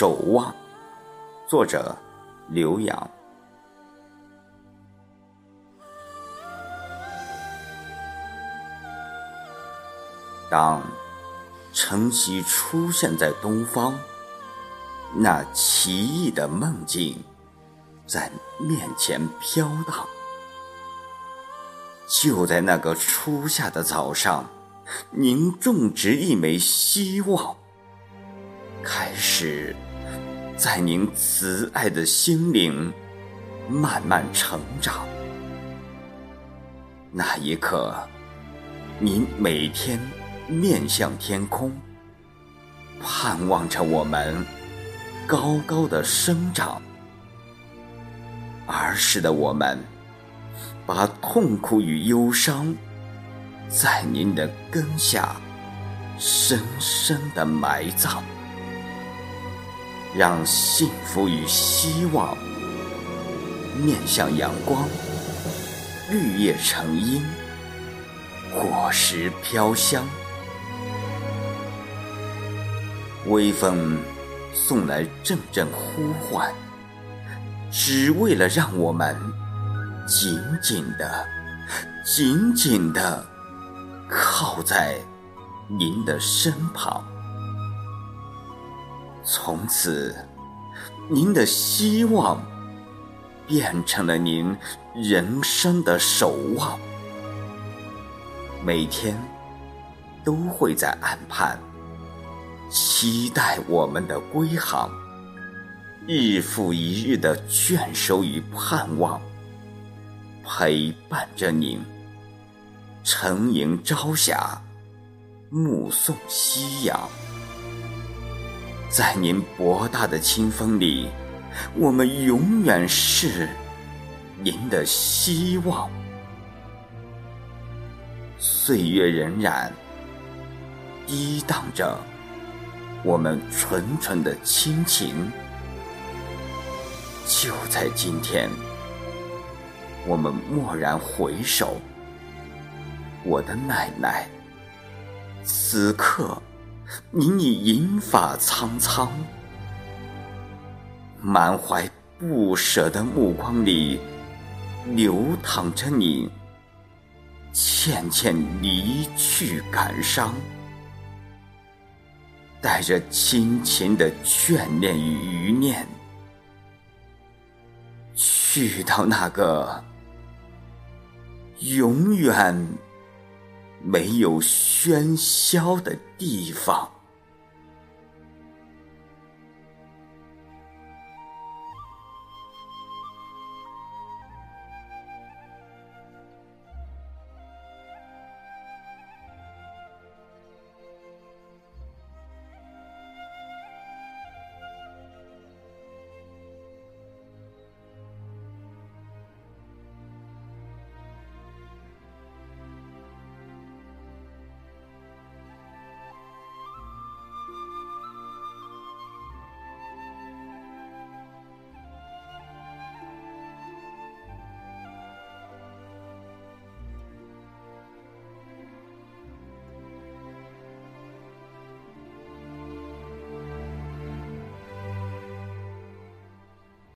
守望。作者：刘洋。当晨曦出现在东方，那奇异的梦境在面前飘荡。就在那个初夏的早上，您种植一枚希望，开始在您慈爱的心灵慢慢成长。那一刻，您每天面向天空，盼望着我们高高的生长。儿时的我们。把痛苦与忧伤，在您的根下深深的埋葬，让幸福与希望面向阳光，绿叶成荫，果实飘香，微风送来阵阵呼唤，只为了让我们。紧紧的，紧紧的靠在您的身旁。从此，您的希望变成了您人生的守望。每天都会在岸畔期待我们的归航，日复一日的眷守与盼望。陪伴着您，晨迎朝霞，目送夕阳。在您博大的清风里，我们永远是您的希望。岁月荏苒，滴荡着我们纯纯的亲情。就在今天。我们蓦然回首，我的奶奶，此刻您已银发苍苍，满怀不舍的目光里，流淌着你渐渐离去感伤，带着亲情的眷恋与余念，去到那个。永远没有喧嚣的地方。